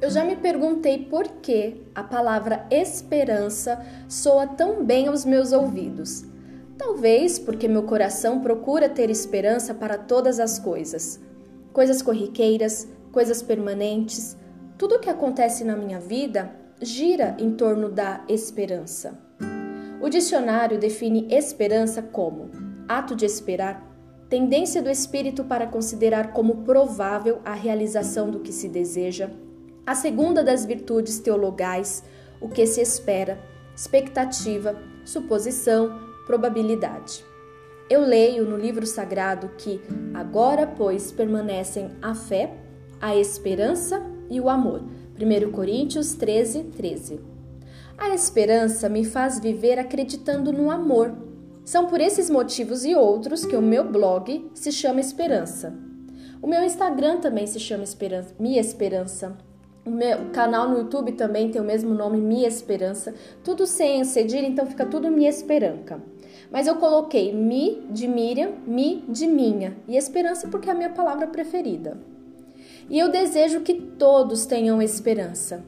Eu já me perguntei por que a palavra esperança soa tão bem aos meus ouvidos. Talvez porque meu coração procura ter esperança para todas as coisas. Coisas corriqueiras, coisas permanentes, tudo o que acontece na minha vida gira em torno da esperança. O dicionário define esperança como ato de esperar, tendência do espírito para considerar como provável a realização do que se deseja, a segunda das virtudes teologais, o que se espera, expectativa, suposição, probabilidade. Eu leio no livro sagrado que agora, pois, permanecem a fé, a esperança e o amor. 1 Coríntios 13, 13. A esperança me faz viver acreditando no amor. São por esses motivos e outros que o meu blog se chama Esperança. O meu Instagram também se chama Esperança, Minha Esperança. O meu canal no YouTube também tem o mesmo nome, Minha Esperança. Tudo sem cedilha, então fica tudo Minha Esperança. Mas eu coloquei Mi de Miriam, Mi de minha e Esperança porque é a minha palavra preferida. E eu desejo que todos tenham esperança.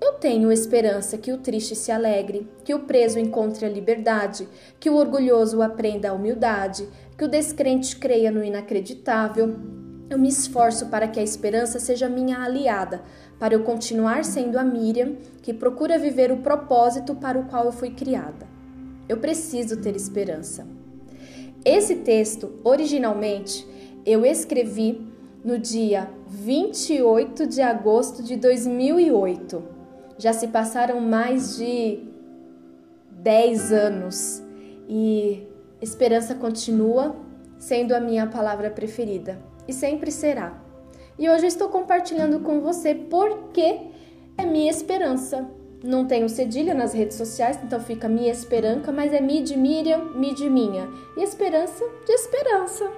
Eu tenho esperança que o triste se alegre, que o preso encontre a liberdade, que o orgulhoso aprenda a humildade, que o descrente creia no inacreditável. Eu me esforço para que a esperança seja minha aliada, para eu continuar sendo a Miriam que procura viver o propósito para o qual eu fui criada. Eu preciso ter esperança. Esse texto, originalmente, eu escrevi no dia 28 de agosto de 2008. Já se passaram mais de 10 anos e esperança continua sendo a minha palavra preferida e sempre será. E hoje eu estou compartilhando com você porque é minha esperança. Não tenho cedilha nas redes sociais, então fica minha esperança, mas é mi de Miriam, mi de minha. E esperança de esperança.